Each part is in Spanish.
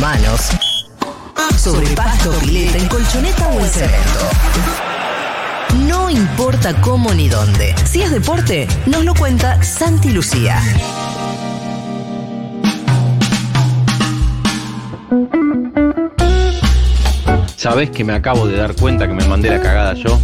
manos, sobre pasto, pileta, en colchoneta o en cemento. No importa cómo ni dónde. Si es deporte, nos lo cuenta Santi Lucía. ¿Sabés que me acabo de dar cuenta que me mandé la cagada yo?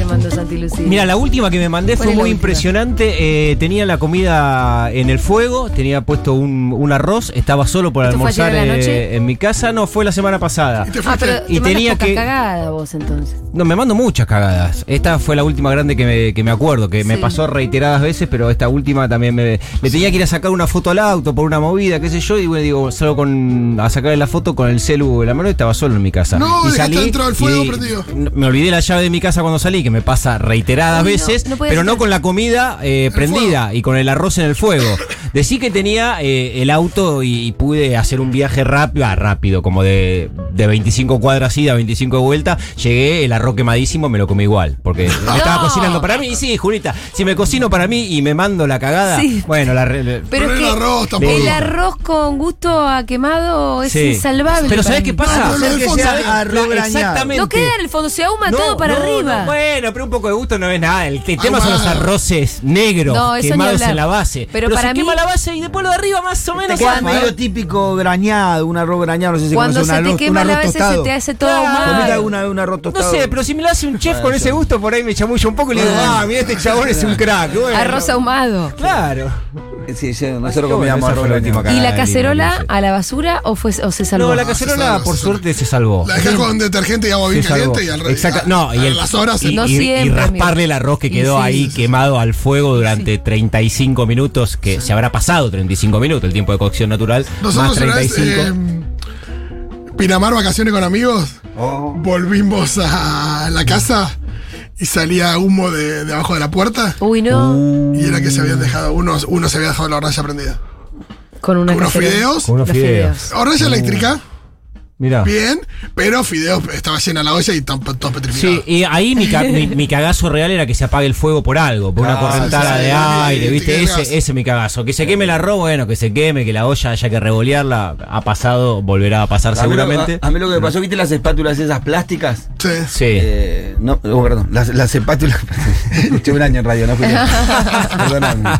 ¿Qué cagada se mandó Santi Lucía? Mira, la última que me mandé ¿Cuál fue muy última? impresionante. Eh, tenía la comida en el fuego, tenía puesto un, un arroz, estaba solo por ¿Esto fue almorzar ayer a la eh, en mi casa. No, fue la semana pasada. Y te Ah, pero Y tenía que- cagada vos entonces. No, me mando muchas cagadas. Esta fue la última grande que me, que me acuerdo, que me pasó reiteradas veces, pero esta última también me. Le tenía que ir a sacar una foto al auto por una movida, qué sé yo, y bueno, digo, salgo con, a sacarle la foto con el celu en la mano y estaba solo en mi casa. No, y dejaste dentro del fuego prendido. Me olvidé la llave de mi casa cuando salí, que me pasa reiteradas Ay, no, veces, no puede pero ser. no con la comida eh, prendida y con el arroz en el fuego. Decí que tenía eh, el auto y, y pude hacer un viaje rápido, ah, rápido, como de, de 25 cuadras ida, 25 de vuelta. Llegué, el arroz quemadísimo, me lo comí igual. Porque me estaba cocinando para mí. Y sí, Julita, si me cocino para mí y me mando la cagada, Sí. bueno, la. le- Pero el arroz tampoco. el arroz con gusto a quemado es Sí. insalvable. Pero para ¿sabés mí. qué pasa? No, Que sea arroz. Exactamente. No queda en el fondo, se ahuma No, todo para no, arriba. no, bueno, pero un poco de gusto no es nada. El, tema son los arroces negros quemados en la base. Pero Pero, para mí- la base y después lo de arriba más o Te menos. queda medio ¿eh? típico grañado, un arroz grañado, no sé si Cuando se te quema la base se tostado. te hace todo Claro. ahumado. Comete alguna vez un arroz No tostado. sé, pero si me lo hace un chef con ese gusto, por ahí me chamulla un poco y le digo, ah, mira, este chabón es un crack. Bueno. Arroz ahumado. Claro. Sí, sí, nosotros comíamos arroz la última. ¿Y la cacerola a la basura o, fue, o se salvó? No, la cacerola, por se suerte, se salvó. La dejas con detergente y agua bien caliente y al revés. Exacto. No, y, a el- las horas. y, No y- y siempre, rasparle amigo. el arroz que quedó sí, ahí sí, sí. quemado al fuego durante 35 minutos, que se habrá pasado 35 minutos, el tiempo de cocción natural, más Nosotros una vez, 35. eh, Pinamar, vacaciones con amigos, Oh. volvimos a la casa y salía humo de, de abajo de la puerta Uy, no. Uh. y era que se habían dejado, uno, uno se había dejado la hornalla prendida. Con una Unos fideos, Con unos Los fideos. fideos. hornalla eléctrica, Mirá. bien, pero fideos estaba llena la olla y to- todos petrificados. Sí, y ahí mi, ca- mi, mi cagazo real era que se apague el fuego por algo, por una correntada sí, de aire, ¿viste? te Ese, ese es mi cagazo. Que se queme el arroz, bueno, que se queme, que la olla haya que revolearla, ha pasado, volverá a pasar A mí, lo, seguramente. a- a mí lo que me pasó, ¿viste las espátulas esas plásticas? Sí. Sí. Eh, no, oh, perdón, las, las espátulas. Eché un año en radio, no fui yo. Perdóname.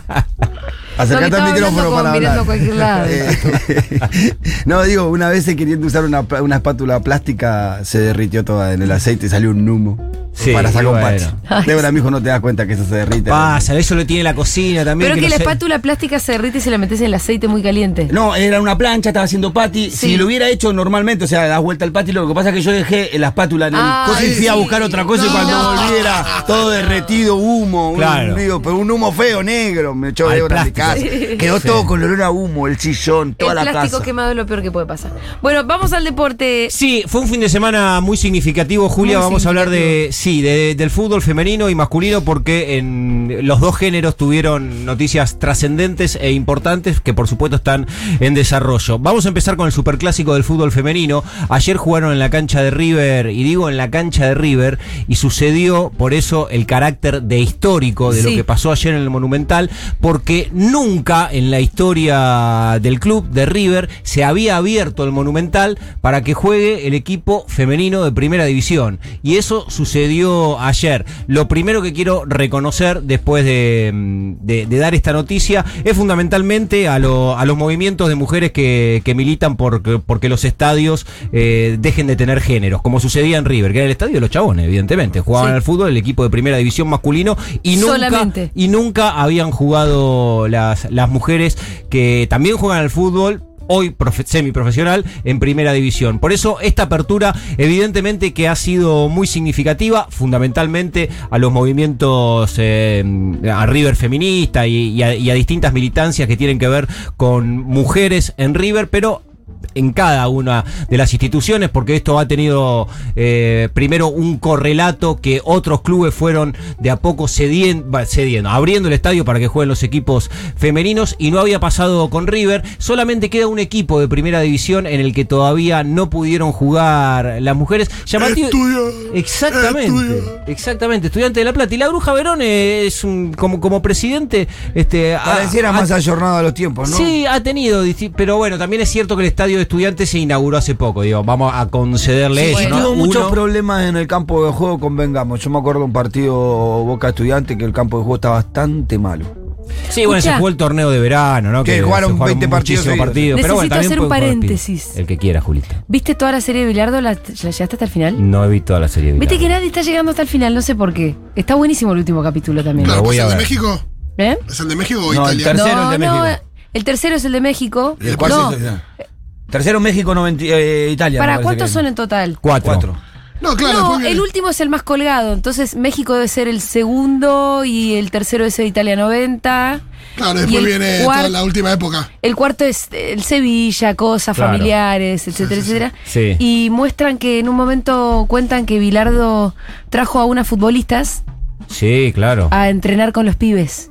Acercate al micrófono para hablar. lado. Eh, no, digo, una vez queriendo usar una, una espátula plástica, se derritió toda en el aceite y salió un humo. Sí, para sacar y un bueno. pache. Débora, mijo, no te das cuenta que eso se derrite. Pasa, eso lo tiene la cocina también. Pero que, no la sé- espátula plástica se derrite y se la metes en el aceite muy caliente. No, era una plancha, estaba haciendo pati. Sí. Si lo hubiera hecho normalmente, o sea, das vuelta al pati, lo que pasa es que yo dejé la espátula en el Ah, coso y fui a buscar otra cosa y No. cuando volviera, todo derretido, humo, un- Claro. digo, pero un humo feo, negro, me echó Débora de plástico. casa. Quedó todo con olor a humo, el sillón, toda el la plástico casa. quemado es lo peor que puede pasar. Bueno, vamos al deporte. Sí, fue un fin de semana muy significativo, Julia. Muy Vamos a hablar de sí, de- del fútbol femenino y masculino porque en los dos géneros tuvieron noticias trascendentes e importantes que por supuesto están en desarrollo. Vamos a empezar con el superclásico del fútbol femenino. Ayer jugaron en la cancha de River y digo en la cancha de River y sucedió por eso el carácter de histórico de Sí. lo que pasó ayer en el Monumental porque nunca en la historia del club de River se había abierto el Monumental para que juegue el equipo femenino de primera división. Y eso sucedió ayer. Lo primero que quiero reconocer después de, mm, de- de dar esta noticia es fundamentalmente a, lo- a los movimientos de mujeres que, que militan por porque los estadios eh, dejen de tener géneros, como sucedía en River, que era el estadio de los chabones, evidentemente. Jugaban Sí. al fútbol el equipo de primera división masculino y nunca, Solamente. y nunca habían jugado las, las mujeres que también juegan al fútbol. Hoy profe- semiprofesional en primera división. Por eso esta apertura evidentemente que ha sido muy significativa, fundamentalmente a los movimientos eh, a River feminista y a distintas militancias que tienen que ver con mujeres en River, pero en cada una de las instituciones, porque esto ha tenido eh, primero un correlato que otros clubes fueron de a poco cediendo, abriendo el estadio para que jueguen los equipos femeninos y no había pasado con River. Solamente queda un equipo de primera división en el que todavía no pudieron jugar las mujeres. Llamativo-. Exactamente, Estudio. exactamente, estudiante de La Plata. Y la Bruja Verón es un, como, como presidente. Este, ha- Pareciera ha- más ayornado a los tiempos, ¿no? Sí, ha tenido, pero bueno, también es cierto que el estadio de estudiantes se inauguró hace poco, digo, vamos a concederle Sí, eso, ¿no? tuvo muchos Uno- problemas en el campo de juego, convengamos. Yo me acuerdo de un partido Boca Estudiante que el campo de juego está bastante malo. Sí, bueno, se jugó el torneo de verano, ¿no? Que jugaron 20 partidos partidos. Pero bueno, Necesito también hacer un paréntesis. El que quiera, Julita. ¿Viste toda la serie de Bilardo? ¿La, la llegaste hasta el final? No he visto toda la serie de Viste que Bilardo. nadie está llegando hasta el final, no sé por qué. Está buenísimo el último capítulo también. Claro, Lo voy pues a el de ver. México. ¿Eh? ¿Es el de México o No, el Italia? tercero. no, el de no, México. el tercero es el de México. ¿Y el cuarto No, es- Tercero México, 90, eh, Italia. ¿Para cuántos son en total? Cuatro. Cuatro. No, claro, no, después viene- el último es el más colgado, entonces México debe ser el segundo y el tercero es el Italia 90. Claro, después viene toda la última época. El cuarto es el Sevilla, cosas Claro. familiares, etcétera, etcétera. Sí. Y muestran que en un momento cuentan que Bilardo trajo a unas futbolistas Sí, claro. a entrenar con los pibes.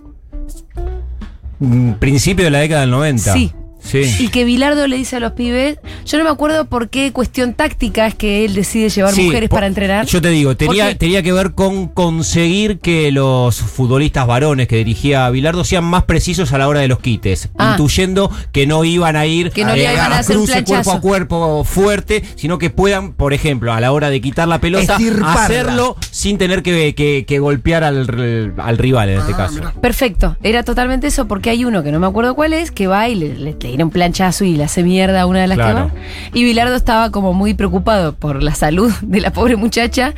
Mm, Principio de la década del 90. Sí. Sí. Y que Bilardo le dice a los pibes, yo no me acuerdo por qué cuestión táctica es que él decide llevar Sí, mujeres para entrenar. Yo te digo, tenía, tenía que ver con conseguir que los futbolistas varones que dirigía Bilardo sean más precisos a la hora de los quites, Ah. intuyendo que no iban a ir Que no le iban a hacer un cruce cuerpo a cuerpo fuerte, sino que puedan, por ejemplo, a la hora de quitar la pelota, Estirparla. hacerlo sin tener que, que- que golpear al, al rival en este Ah, caso. Perfecto, era totalmente eso, porque hay uno que no me acuerdo cuál es, que va y le, le, le tira un planchazo y le hace mierda a una de las Claro. que va. Y Bilardo estaba como muy preocupado por la salud de la pobre muchacha.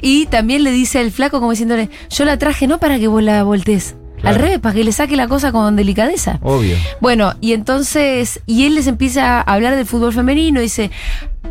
Y también le dice al flaco como diciéndole, yo la traje no para que vos la voltees. Al revés, para que le saque la cosa con delicadeza. Obvio. Bueno, y entonces, y él les empieza a hablar del fútbol femenino, dice,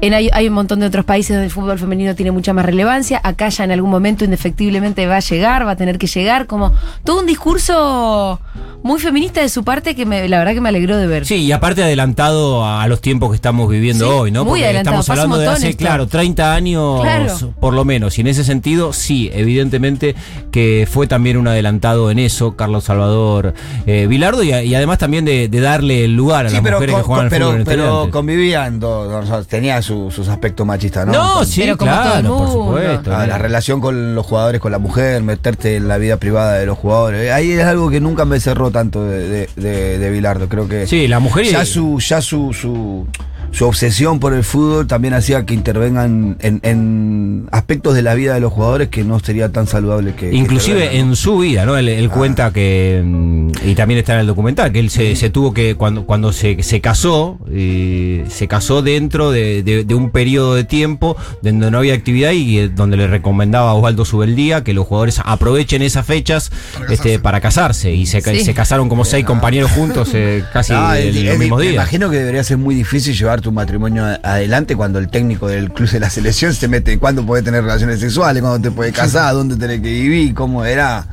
en hay, hay un montón de otros países donde el fútbol femenino tiene mucha más relevancia, acá ya en algún momento indefectiblemente va a llegar, va a tener que llegar, como todo un discurso muy feminista de su parte que me, la verdad que me alegró de ver. Sí, y aparte adelantado a los tiempos que estamos viviendo Sí, hoy, ¿no? muy Porque adelantado, estamos hablando de hace, esto. claro, 30 años Claro. por lo menos. Y en ese sentido, sí, evidentemente que fue también un adelantado en eso, Carlos Salvador eh, Vilardo, y, a- y además también de, de darle el lugar a Sí, las pero, mujeres con- que juegan con- al pero, fútbol en pero Estudiantes. convivían, do- do- tenía su- sus aspectos machistas, ¿no? No, Con- sí, Pero como todo claro, el por supuesto. Ah, la relación con los jugadores, con la mujer, meterte en la vida privada de los jugadores. Ahí es algo que nunca me cerró tanto de, de, de- de Bilardo. Creo que Sí, la mujer y- ya su, ya su, su, su obsesión por el fútbol también hacía que intervengan en, en aspectos de la vida de los jugadores que no sería tan saludable que. Inclusive ¿no? en su vida, ¿no? Él, él cuenta que, mm, y también está en el documental, que él se, se tuvo que, cuando, cuando se, se casó, eh, se casó dentro de, de- de un periodo de tiempo donde no había actividad y eh, donde le recomendaba a Osvaldo Subeldía que los jugadores aprovechen esas fechas Para este, casarse. para casarse. Y se, Sí. se casaron como seis compañeros juntos eh, casi Ah, el- el- los el- mismos me días. imagino que debería ser muy difícil llevar tu matrimonio adelante cuando el técnico del club de la selección se mete cuándo puede tener relaciones sexuales, cuándo te puede casar, dónde tenés que vivir, cómo era.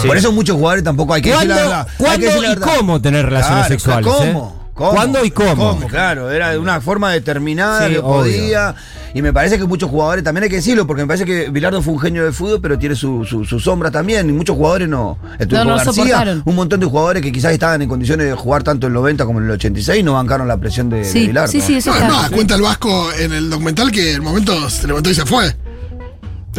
Sí. Por eso muchos jugadores tampoco hay que decir ¿Cuándo, la verdad. Hay que cuándo decir la y cómo tener relaciones Claro, sexuales? eh? ¿Cómo? ¿Cuándo y cómo? Claro, era de una forma determinada Sí, que obvio. podía. Y me parece que muchos jugadores, también hay que decirlo, porque me parece que Bilardo fue un genio de fútbol, pero tiene su, su, su sombra también. Y muchos jugadores no. El Turco No, no García, un montón de jugadores que quizás estaban en condiciones de jugar tanto en el 90 como en el 86 no bancaron la presión de, de Sí, Bilardo. sí, sí, eso No, más, cuenta el Vasco en el documental que el momento se levantó y se fue.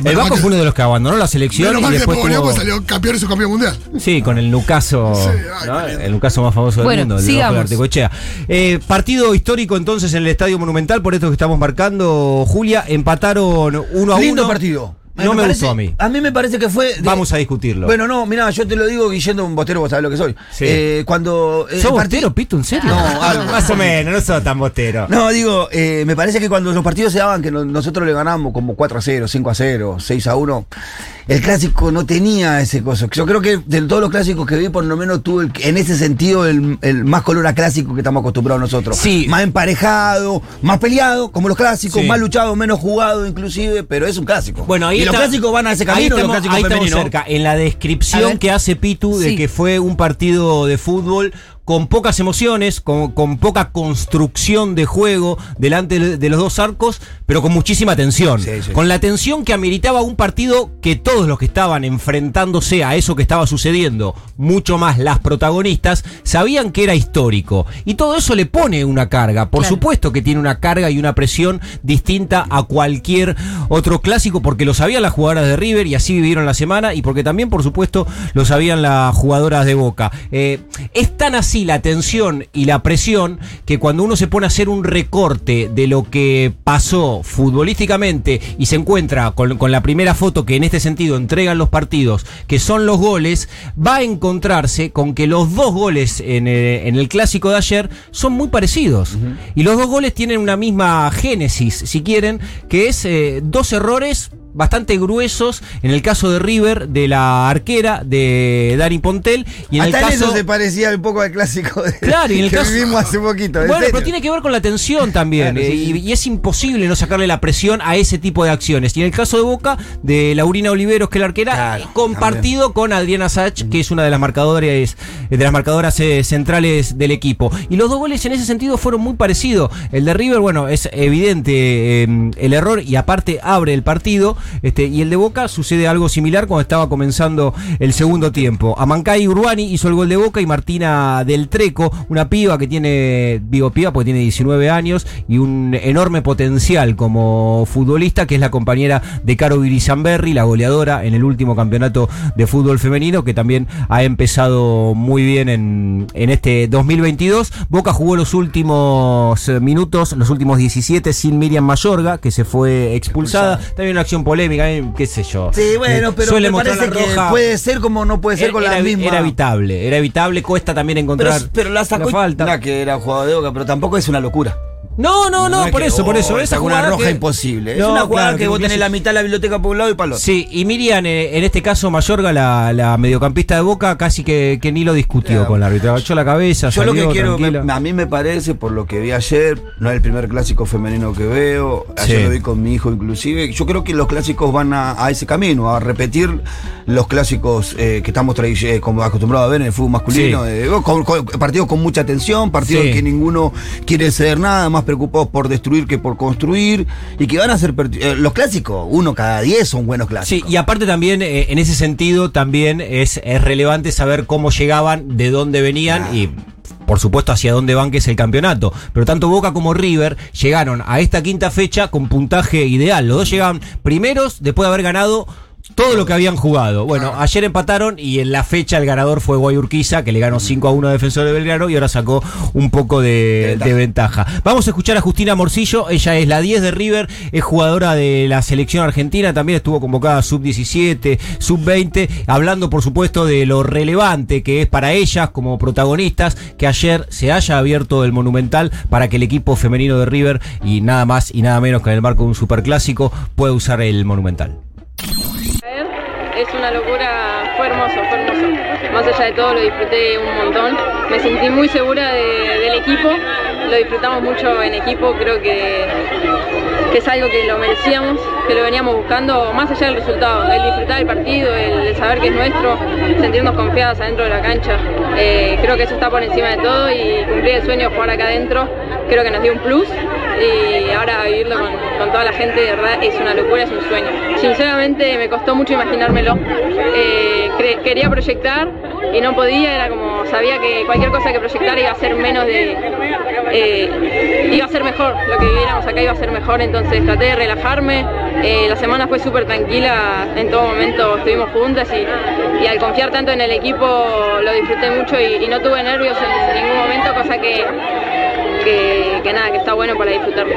El Vasco fue uno de los que abandonó la selección Menos y mal después tuvo- salió campeón y su campeón mundial. Sí, con el Nucaso, Sí, ay, ¿no? qué lindo. el Nucaso más famoso del Bueno, mundo, el de sigamos. Vasco Artecochea. Eh, partido histórico entonces en el Estadio Monumental, por esto que estamos marcando, Julia, empataron uno a Lindo uno. partido. No me, parece- gustó a mí. A mí me parece que fue. de- Vamos a discutirlo. Bueno, no, mira, yo te lo digo, Guillendo, un bostero, vos sabés lo que soy. Sí. Eh, cuando. eh, ¿Sos el partido- bostero, Pito? ¿En serio? No, algo. más o menos, no sos tan bostero. No, digo, eh, me parece que cuando los partidos se daban, que no- nosotros le ganamos como 4 a 0, 5 a 0, 6 a 1, el clásico no tenía ese coso. Yo creo que de todos los clásicos que vi, por lo menos tuvo en ese sentido el, el más color a clásico que estamos acostumbrados nosotros. Sí. Más emparejado, más peleado, como los clásicos, Sí. más luchado, menos jugado inclusive, pero es un clásico. Bueno, ahí y los está- clásicos van a ese ahí camino, los estamos, clásicos ahí estamos cerca. En la descripción que hace Pitu de Sí. que fue un partido de fútbol con pocas emociones, con, con poca construcción de juego delante de- de los dos arcos, pero con muchísima tensión. Sí, sí. Con la tensión que ameritaba un partido que todos los que estaban enfrentándose a eso que estaba sucediendo, mucho más las protagonistas, sabían que era histórico. Y todo eso le pone una carga. Por Claro. supuesto que tiene una carga y una presión distinta a cualquier otro clásico, porque lo sabían las jugadoras de River y así vivieron la semana, y porque también, por supuesto, lo sabían las jugadoras de Boca. Eh, es tan así la tensión y la presión que cuando uno se pone a hacer un recorte de lo que pasó futbolísticamente y se encuentra con, con la primera foto que en este sentido entregan los partidos, que son los goles, va a encontrarse con que los dos goles en el, en el clásico de ayer son muy parecidos. Y los dos goles tienen una misma génesis, si quieren, que es eh, dos errores bastante gruesos en el caso de River de la arquera de Dani Pontel y en Hasta el caso eso se parecía un poco al clásico de, Claro, y en el que caso- vivimos hace poquito. en bueno, serio. pero tiene que ver con la tensión también. Claro, eh, sí, y, es imposible no sacarle la presión a ese tipo de acciones. Y en el caso de Boca, de Laurina Oliveros, que es la arquera, Claro, compartido con Adriana Sach, que es una de las marcadoras, eh, de las marcadoras eh, centrales del equipo. Y los dos goles en ese sentido fueron muy parecidos. El de River, bueno, es evidente eh, el error y aparte abre el partido. Este, y el de Boca sucede algo similar cuando estaba comenzando el segundo tiempo. Amancay Urbani hizo el gol de Boca y Martina del Treco, una piba que tiene, digo piba porque tiene 19 años y un enorme potencial como futbolista, que es la compañera de Caro Virizamberri, la goleadora en el último campeonato de fútbol femenino, que también ha empezado muy bien en, en este 2022. Boca jugó los últimos minutos, los últimos 17 sin Miriam Mayorga, que se fue expulsada. También una acción polémica, eh, qué sé yo. Sí, bueno, Eh, pero suele me parece la que roja. puede ser como no puede ser con la misma. era evitable, era evitable, cuesta también encontrar pero la sacó falta. Nah, que era jugador de boca, pero tampoco es una locura. No, no, no, por que, eso, por oh, eso. Esa jugada roja que- imposible. No, es una jugada claro, que vos que tenés la mitad de la biblioteca por un lado y para el otro. Sí, y Miriam, eh, en este caso Mayorga, la, la mediocampista de Boca, casi que, que ni lo discutió Claro. con la árbitra. Echó la cabeza, Yo lo que quiero, me- a mí me parece, por lo que vi ayer, no es el primer clásico femenino que veo, ayer Sí. lo vi con mi hijo inclusive, yo creo que los clásicos van a, a ese camino, a repetir los clásicos eh, que estamos eh, como acostumbrados a ver en el fútbol masculino, Sí. eh, con- con- partidos con mucha tensión, partidos Sí. que ninguno quiere ceder nada, más preocupados por destruir que por construir, y que van a ser, eh, los clásicos, uno cada diez son buenos Sí, clásicos. y aparte también, eh, en ese sentido, también es, es relevante saber cómo llegaban, de dónde venían Claro. y, por supuesto, hacia dónde van, que es el campeonato. Pero tanto Boca como River llegaron a esta quinta fecha con puntaje ideal. Los dos llegaban primeros después de haber ganado todo lo que habían jugado. Bueno, ayer empataron y en la fecha el ganador fue Guayurquiza, que le ganó 5 a 1 a Defensor de Belgrano y ahora sacó un poco de, De de ventaja. Vamos a escuchar a Justina Morcillo, ella es la 10 de River, es jugadora de la selección argentina, también estuvo convocada sub-17, sub-20, hablando por supuesto de lo relevante que es para ellas como protagonistas que ayer se haya abierto el Monumental para que el equipo femenino de River y nada más y nada menos que en el marco de un superclásico pueda usar el Monumental. Es una locura, fue hermoso, fue hermoso. Más allá de todo lo disfruté un montón. Me sentí muy segura de- del equipo, lo disfrutamos mucho en equipo, creo que, que es algo que lo merecíamos, que lo veníamos buscando, más allá del resultado, el disfrutar el partido, el, el saber que es nuestro, sentirnos confiadas adentro de la cancha. Eh, creo que eso está por encima de todo y cumplir el sueño de jugar acá adentro, creo que nos dio un plus y ahora vivirlo con, toda la gente de verdad es una locura, es un sueño. Sinceramente me costó mucho imaginármelo. Eh, quería proyectar y no podía, era como sabía que cualquier cosa que proyectara iba a ser menos de. eh, iba a ser mejor, lo que viviéramos acá iba a ser mejor, entonces traté de relajarme. Eh, la semana fue súper tranquila, en todo momento estuvimos juntas y, al confiar tanto en el equipo lo disfruté mucho y no tuve nervios en ningún momento, cosa que, que, nada, que está bueno para disfrutarlo.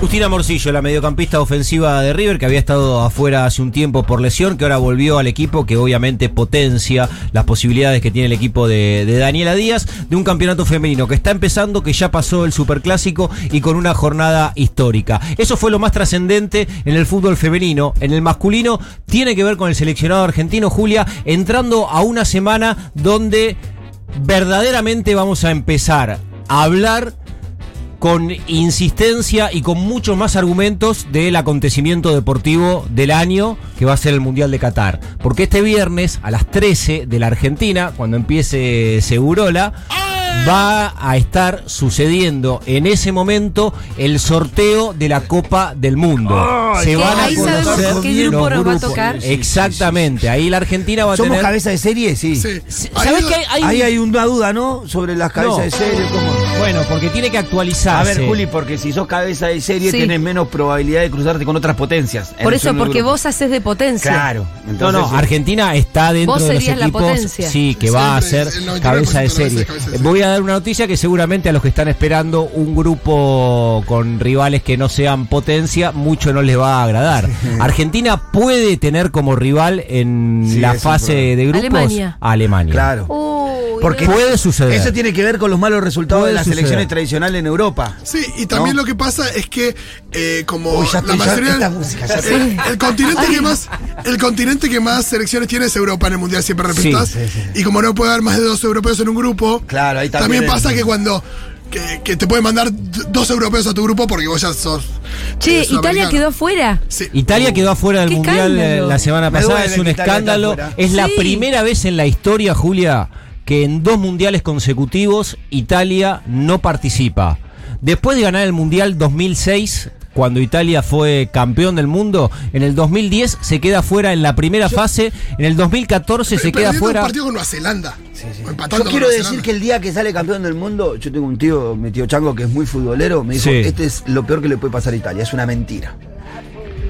Justina Morcillo, la mediocampista ofensiva de River, que había estado afuera hace un tiempo por lesión, que ahora volvió al equipo, que obviamente potencia las posibilidades que tiene el equipo de, de Daniela Díaz, de un campeonato femenino que está empezando, que ya pasó el superclásico y con una jornada histórica. Eso fue lo más trascendente en el fútbol femenino. En el masculino tiene que ver con el seleccionado argentino, Julia, entrando a una semana donde verdaderamente vamos a empezar a hablar con insistencia y con muchos más argumentos del acontecimiento deportivo del año que va a ser el Mundial de Qatar. Porque este viernes a las 13 de la Argentina, cuando empiece Segurola, va a estar sucediendo en ese momento el sorteo de la Copa del Mundo. Se van a conocer qué grupo los nos va a grupos. tocar. Exactamente, ahí la Argentina va a ¿Somos tener... cabeza de serie? Sí. Sí. ¿Sabes Ahí- qué? Hay, Ahí hay una duda, ¿no? Sobre las cabezas No. de serie. ¿cómo? Bueno, porque tiene que A actualizarse. ver, Juli, porque si sos cabeza de serie Sí. tenés menos probabilidad de cruzarte con otras potencias. Por eso, porque grupo. vos haces de potencia. Claro. No, Entonces, no, Argentina está dentro Vos de los serías la equipos potencia. sí, que va a ser el 99% cabeza de serie. cabeza de Voy a dar una noticia que seguramente a los que están esperando un grupo con rivales que no sean potencia, mucho no les va a agradar. Argentina puede tener como rival en Sí, la fase de grupos Alemania. a Alemania. Claro. Uy, Porque. Puede suceder. Eso tiene que ver con los malos resultados Puede de las suceder. selecciones tradicionales en Europa. Sí, y también ¿No? lo que pasa es que eh, como Uy, ya la estoy- ya- mayoría esta música, ya el, sé. el continente que más el continente que más selecciones tiene es Europa en el mundial siempre repitas Sí, y como no puede haber más de dos europeos en un grupo Claro, ahí también, también pasa que cuando que, que te pueden mandar dos europeos a tu grupo porque vos ya sos Che, eh, Italia quedó fuera. sí. Italia quedó afuera del Mundial eh, escándalo. la semana pasada, es un escándalo. afuera. Es la primera vez en la historia, Julia, que en dos mundiales consecutivos Italia no participa. Después de ganar el Mundial 2006, cuando Italia fue campeón del mundo, en el 2010 se queda fuera en la primera fase, en el 2014 se Pero queda fuera. un partido con Nueva Zelanda Yo quiero decir Zelanda. que el día que sale campeón del mundo, yo tengo un tío, mi tío Chango, que es muy futbolero, me dijo, Sí. este es lo peor que le puede pasar a Italia, es una mentira.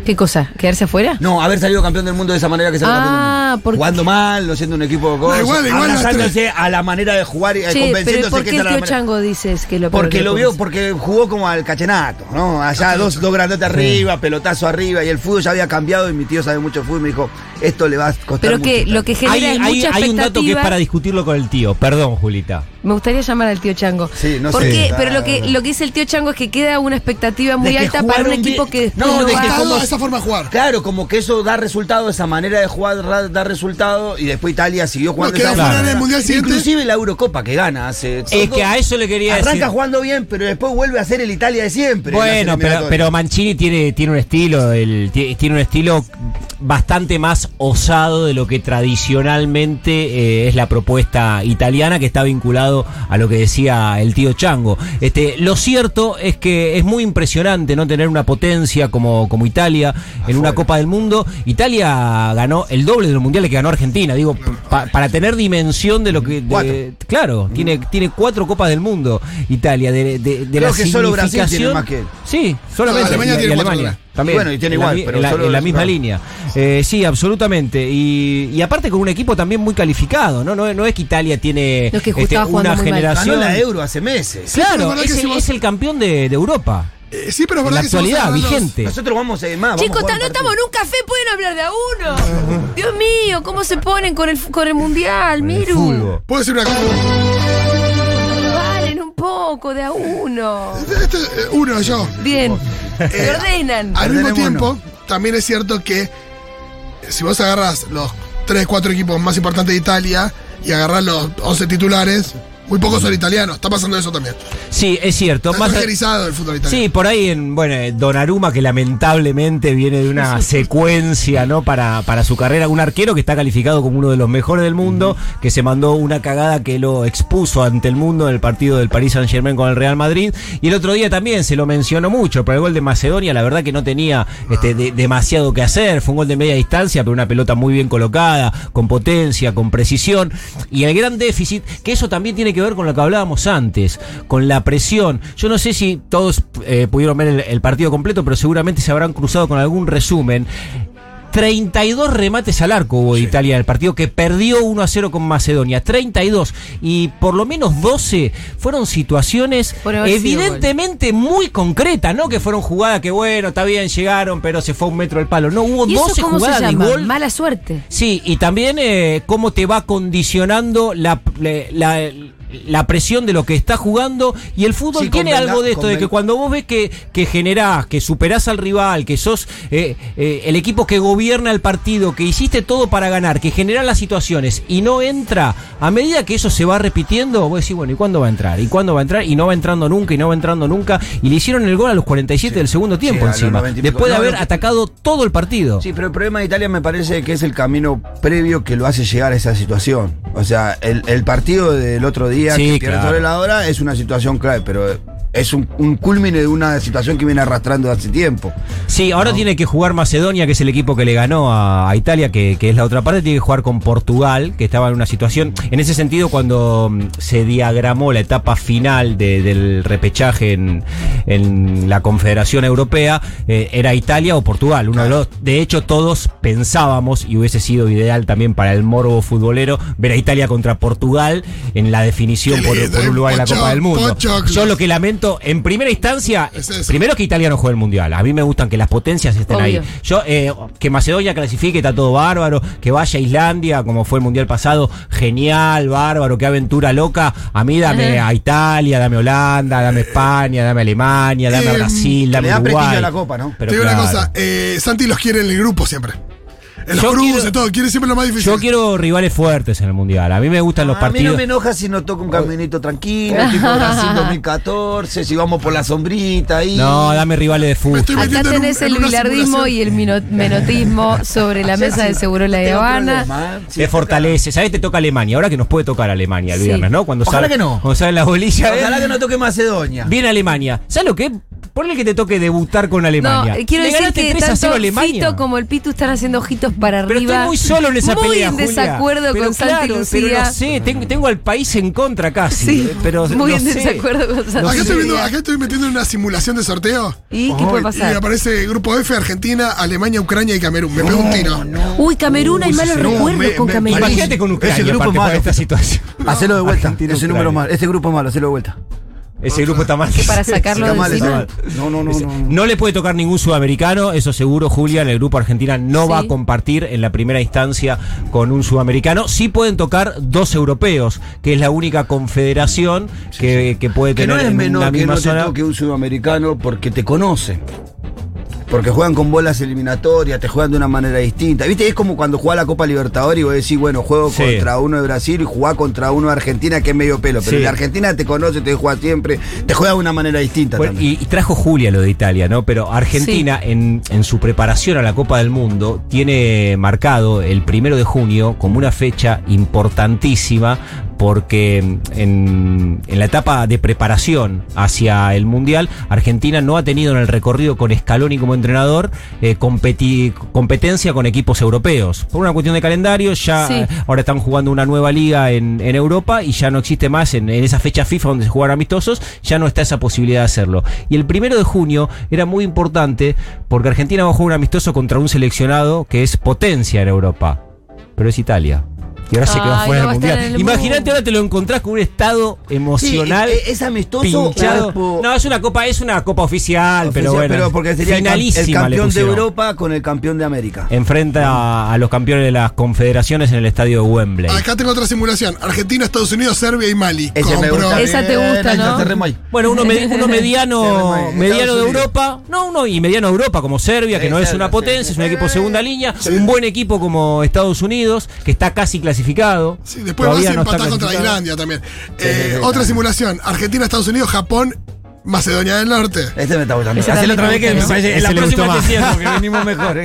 ¿Qué cosa? ¿Quedarse afuera? No, haber salido campeón del mundo de esa manera que salió Ah, campeón del mundo. porque- Jugando mal, no siendo un equipo de cosas, igual, igual abrazándose a la manera de jugar y eh, ¿y convenciéndose por que qué esa el tío. Chango dices que lo Porque que lo vio, porque jugó como al cachenato, ¿no? Allá dos, dos grandotes arriba, pelotazo arriba, y el fútbol ya había cambiado y mi tío sabe mucho de fútbol y me dijo, esto le va a costar Pero mucho. que Italia". lo que genera Hay, es hay- mucha hay un dato que es para discutirlo con el tío. Perdón, Julita. Me gustaría llamar al tío Chango. Sí, no ¿Por sé. Pero lo que, lo que dice el tío Chango es que queda una expectativa muy alta para un equipo que después No, no, de que va- como- esa forma de jugar Claro, como que eso da resultado, esa manera de jugar da resultado, y después Italia siguió jugando queda de esa manera. en el Mundial siguiente. Inclusive la Eurocopa que gana hace. Es que a eso le quería Arranca decir. jugando bien, pero después vuelve a ser el Italia de siempre. Bueno, pero, pero Mancini tiene, tiene un estilo, el- ti- tiene un estilo bastante más osado de lo que tradicionalmente eh, es la propuesta italiana que está vinculado a lo que decía el tío Chango. Este, lo cierto es que es muy impresionante no tener una potencia como, como Italia en una Copa del Mundo. Italia ganó el doble de los mundiales que ganó Argentina, digo, pa- para tener dimensión de lo que de- claro, tiene, tiene cuatro Copas del Mundo Italia, de, de, de Creo la que solo Brasil tiene más que él. Sí, solamente. No, Alemania y- y tiene cuatro Alemania también. Bueno, y tiene En igual, pero en la, solo en la es- misma claro. línea. Eh, sí, absolutamente. Y, y aparte con un equipo también muy calificado, ¿no? No, no es que Italia tiene No, es que este, una mal. Ganó generación. la Euro hace meses. Claro, es que el, si vos- es el campeón de, de Europa. Eh, sí pero es verdad la que si vos actualidad, vigente. Nosotros vamos a ir más. vamos Chicos, no estamos en un café, pueden hablar de a uno. Dios mío, ¿cómo se ponen con el, con el mundial, Miru? puedo decir una cosa Valen un poco de a uno. Este, eh, uno yo Bien, Eh, ordenan. Al mismo tiempo, también es cierto que si vos agarras los 3, 4 equipos más importantes de Italia y agarrás los 11 titulares, muy pocos son italianos. Está pasando eso también. Sí, es cierto. Está Más, el fútbol italiano. Sí, por ahí en, bueno, Donnarumma que lamentablemente viene de una secuencia, ¿no? Para, para su carrera, un arquero que está calificado como uno de los mejores del mundo, que se mandó una cagada que lo expuso ante el mundo en el partido del Paris Saint Germain con el Real Madrid. Y el otro día también se lo mencionó mucho, pero el gol de Macedonia, la verdad que no tenía este, de- demasiado que hacer. Fue un gol de media distancia, pero una pelota muy bien colocada, con potencia, con precisión. Y el gran déficit, que eso también tiene que ver con lo que hablábamos antes, con la presión. Yo no sé si todos eh, pudieron ver el, el partido completo, pero seguramente se habrán cruzado con algún resumen. 32 remates al arco hubo de Italia en el partido que perdió 1 a 0 con Macedonia. 32. Y por lo menos 12 fueron situaciones evidentemente muy concretas, ¿no? Que fueron jugadas que, bueno, está bien, llegaron, pero se fue a un metro del palo. No, hubo ¿Y eso 12 cómo se jugadas de gol. Mala suerte. Sí, y también eh, cómo te va condicionando la, la- la presión de lo que está jugando y el fútbol Sí, tiene algo de esto, de que cuando vos ves que, que generás, que superás al rival, que sos eh, eh, el equipo que gobierna el partido, que hiciste todo para ganar, que genera las situaciones y no entra, a medida que eso se va repitiendo, vos decís, bueno, ¿y cuándo va a entrar? ¿Y cuándo va a entrar? Y no va entrando nunca, y no va entrando nunca. Y le hicieron el gol a los 47 del segundo tiempo encima, 90 y pico. después de haber atacado todo el partido. Sí, pero el problema de Italia me parece que es el camino previo que lo hace llegar a esa situación. O sea, el, el partido del otro día Sí, que claro. sobre la hora es una situación clave, pero es un, un culmine de una situación que viene arrastrando hace tiempo. Sí, ahora tiene que jugar Macedonia, que es el equipo que le ganó a, a Italia, que, que es la otra parte. Tiene que jugar con Portugal, que estaba en una situación. En ese sentido, cuando mm, se diagramó la etapa final de- del repechaje en, en la Confederación Europea, eh, era Italia o Portugal. Uno de los. De hecho, todos pensábamos, y hubiese sido ideal también para el morbo futbolero, ver a Italia contra Portugal en la definición por, por un lugar en la Copa del Mundo. Yo lo que lamento, en primera instancia, Es primero que Italia no juegue el mundial. A mí me gustan que las potencias estén Obvio. ahí. Yo, eh, que Macedonia clasifique, está todo bárbaro. Que vaya a Islandia, como fue el mundial pasado, genial, bárbaro, qué aventura loca. A mí dame Ajá. a Italia, dame a Holanda, dame a España, dame a Alemania, dame a Eh, Brasil, le dame da Uruguay. la Copa, ¿no? Pero Te digo una cosa, eh, Santi los quiere en el grupo siempre. En los Yo grupos, quiero- todo, quiere siempre lo más difícil. Yo quiero rivales fuertes en el mundial. A mí me gustan los a mí no partidos. me enoja si nos toca un caminito tranquilo, tipo Brasil 2014, si vamos por la sombrita ahí. No, dame rivales de fútbol. Acá un- tenés en el bilardismo y el menotismo sobre la mesa de Seguro La Habana. ¿eh? Te fortalece. ¿Sabes? Te toca Alemania. Ahora que nos puede tocar Alemania el Sí. viernes, ¿no? Cuando Ojalá sale, que no. Cuando sale la bolilla. ¿eh? Ojalá que no toque Macedonia. Viene Alemania. ¿Sabes lo que? Es? Ponle que te toque debutar con No, Alemania. eh, quiero Le decir ganaste que 3 a 0 tanto a Alemania. Fito como el Pitu están haciendo ojitos para Pero arriba. estoy muy solo en esa muy pelea, en Julia. desacuerdo Pero con Santi claro, Lucía. Pero lo sé, tengo, tengo al país en contra casi. Sí, eh, pero muy en sé. desacuerdo con Santi Acá estoy, viendo, acá estoy metiendo en una simulación de sorteo. ¿Y qué puede Y pasar? aparece Grupo F, Argentina, Alemania, Ucrania y Camerún. Me pego un tiro. Uy, Camerún, hay malos no, recuerdos me- con me- Camerún. Imagínate con Ucrania Ese grupo es malo. esta situación. Hacelo de vuelta. Ese número mal. Ese grupo es malo, hacelo de vuelta. Ese grupo está mal. para sacarlo Está de mal, encima. está mal. No, no, no, no. No le puede tocar ningún sudamericano, eso seguro, Julia. En el grupo Argentina no Sí. va a compartir en la primera instancia con un sudamericano. Sí pueden tocar dos europeos, que es la única confederación que, que puede Que tener no es en menor una que misma no te zona. toque un sudamericano porque te conocen. Porque juegan con bolas eliminatorias, te juegan de una manera distinta. ¿Viste? Es como cuando jugás la Copa Libertadores y vos decís, bueno, juego Sí. contra uno de Brasil y jugás contra uno de Argentina que es medio pelo. Pero Sí. de Argentina te conoce, te juega siempre, te juega de una manera distinta Bueno, también. y, y trajo Julia lo de Italia, ¿no? Pero Argentina, en, en su preparación a la Copa del Mundo, tiene marcado el primero de junio como una fecha importantísima porque en, en la etapa de preparación hacia el Mundial, Argentina no ha tenido en el recorrido con Scaloni como entrenador eh, competi- competencia con equipos europeos. Por una cuestión de calendario, ya Sí. eh, ahora están jugando una nueva liga en, en Europa y ya no existe más en, en esa fecha FIFA donde se juegan amistosos, ya no está esa posibilidad de hacerlo. Y el primero de junio era muy importante porque Argentina va a jugar un amistoso contra un seleccionado que es potencia en Europa, pero es Italia. Y ahora se quedó Ay, fuera no va del mundial. el Imagínate mundo. ahora te lo encontrás con un estado emocional. Sí, ¿es- ¿Es amistoso pinchado. No, es una copa, es una copa oficial, pero oficial? bueno. porque sería el, cam- finalísima el le campeón de pusieron. Europa con el campeón de América. Enfrenta a, a los campeones de las confederaciones en el estadio de Wembley. Acá tengo otra simulación. Argentina, Estados Unidos, Serbia y Mali. Ese me Compro. gusta. Esa te bien, gusta, ahí ¿no? cerremos ahí. Bueno, uno, me- uno mediano, mediano de Unidos. Europa, no, uno y mediano de Europa como Serbia, que Sí, no es Serbia, una potencia, sí, es un equipo de segunda línea, un buen equipo como Estados Unidos, que está casi clasificado. Sí, después a no empatar contra. Islandia también. Eh, otra simulación. Argentina, Estados Unidos, Japón, Macedonia del Norte. Este me está gustando. Ese otra vez que me parece. En la próxima te más. cierro, que venimos mejor. ¿eh?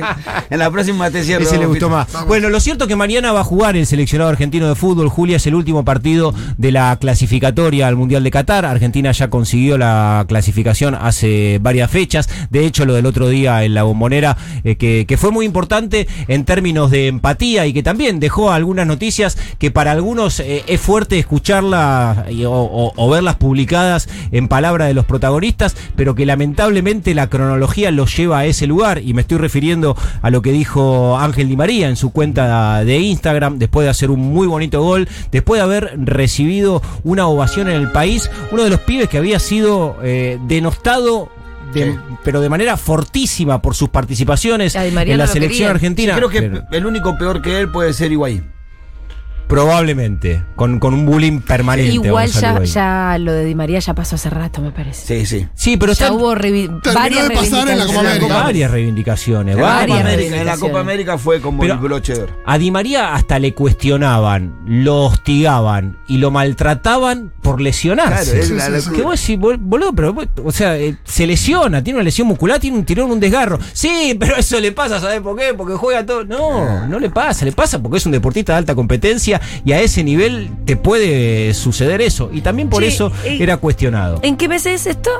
En la próxima te cierro. Ese le gustó más. Vamos. Bueno, lo cierto es que mañana va a jugar el seleccionado argentino de fútbol. Julia es el último partido de la clasificatoria al Mundial de Qatar. Argentina ya consiguió la clasificación hace varias fechas. De hecho, lo del otro día en la bombonera, eh, que, que fue muy importante en términos de empatía y que también dejó algunas noticias que para algunos eh, es fuerte escucharlas o- o verlas publicadas en palabra de los protagonistas, pero que lamentablemente la cronología los lleva a ese lugar. Y me estoy refiriendo a lo que dijo Ángel Di María en su cuenta de Instagram, después de hacer un muy bonito gol, después de haber recibido una ovación en el país, uno de los pibes que había sido eh, denostado. de- Sí. Pero de manera fortísima por sus participaciones en la no selección argentina. Creo que Pero- el único peor que él puede ser Higuaín. Probablemente, con, con un bullying permanente. Igual ya, ya lo de Di María ya pasó hace rato, me parece. Sí, sí. Sí, pero ya están hubo varias de pasar en la Copa reivindicaciones. América. varias reivindicaciones. En la, Copa Varias América, en la. Copa América fue como Pero- el broche de oro. A Di María hasta le cuestionaban, lo hostigaban y lo maltrataban por lesionarse. Claro, es Sí, la locura. Que vos decís, bol- boludo, pero o sea, eh, se lesiona, tiene una lesión muscular, tiene un tirón, un desgarro. Sí, pero eso le pasa, ¿sabes por qué? Porque juega todo. No, no le pasa, le pasa porque es un deportista de alta competencia y a ese nivel te puede suceder eso. Y también por eso era cuestionado. ¿En qué mes es esto?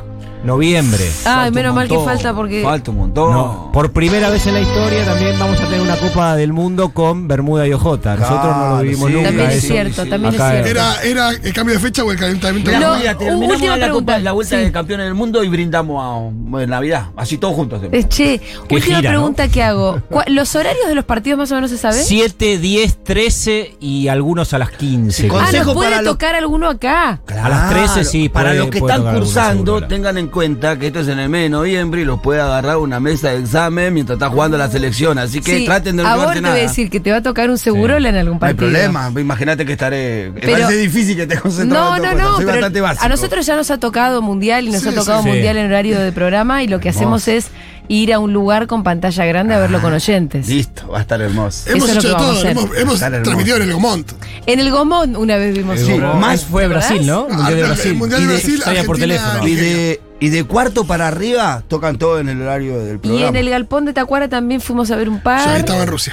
Noviembre. Ay, menos mal que falta porque. Falta un montón. No, por primera vez en la historia también vamos a tener una Copa del Mundo con Bermuda y OJ. Nosotros no lo vivimos sí, nunca. También es cierto, también es cierto. ¿Era, ¿Era el cambio de fecha o el calentamiento? No, mira, u- terminamos última la, pregunta. Copa- la vuelta Sí. de campeones del mundo y brindamos a bueno, Navidad. Así todos juntos. Eh, Che, Qué última gira, pregunta que hago. ¿Cuál- ¿Los horarios de los partidos más o menos se sabe? 7, 10, 13 y algunos a las 15. Sí, Ah, consejo ¿nos puede para lo- tocar alguno acá? A las 13 sí, Para puede- los que puede están tocar cursando, seguro. tengan en cuenta que esto es en el mes de noviembre y los puede agarrar una mesa de examen mientras está jugando la selección. Así que Sí, traten de no a vos llevarse te nada. voy a decir que te va a tocar un segurola en algún No hay partido. problema, imagínate que estaré. Pero- parece difícil que te concentres No, no, no, Soy pero bastante básico. a nosotros ya nos ha tocado mundial y nos Sí, ha tocado sí, sí. mundial en horario de programa y lo que hacemos es ir a un lugar con pantalla grande a verlo con oyentes. Listo, va a estar hermoso. Hemos Eso es lo hecho de que vamos a todo. hacer. Hemos, transmitido en el Gomont. En el Gomón una vez vimos Sí, un más fue ¿te Brasil, ¿no? acordás? El Mundial de Ah, el. Mundial de Y de- Brasil, por teléfono. Y de, y de cuarto para arriba tocan todo en el horario del Y programa. en el galpón de Tacuara también fuimos a ver un Yo ahí par. estaba en Rusia.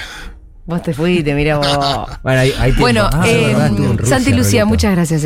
Vos te fuiste, mira vos. Bueno, ahí- ahí. Bueno, Ah, eh, verdad, Rusia, Santi Lucía, muchas gracias.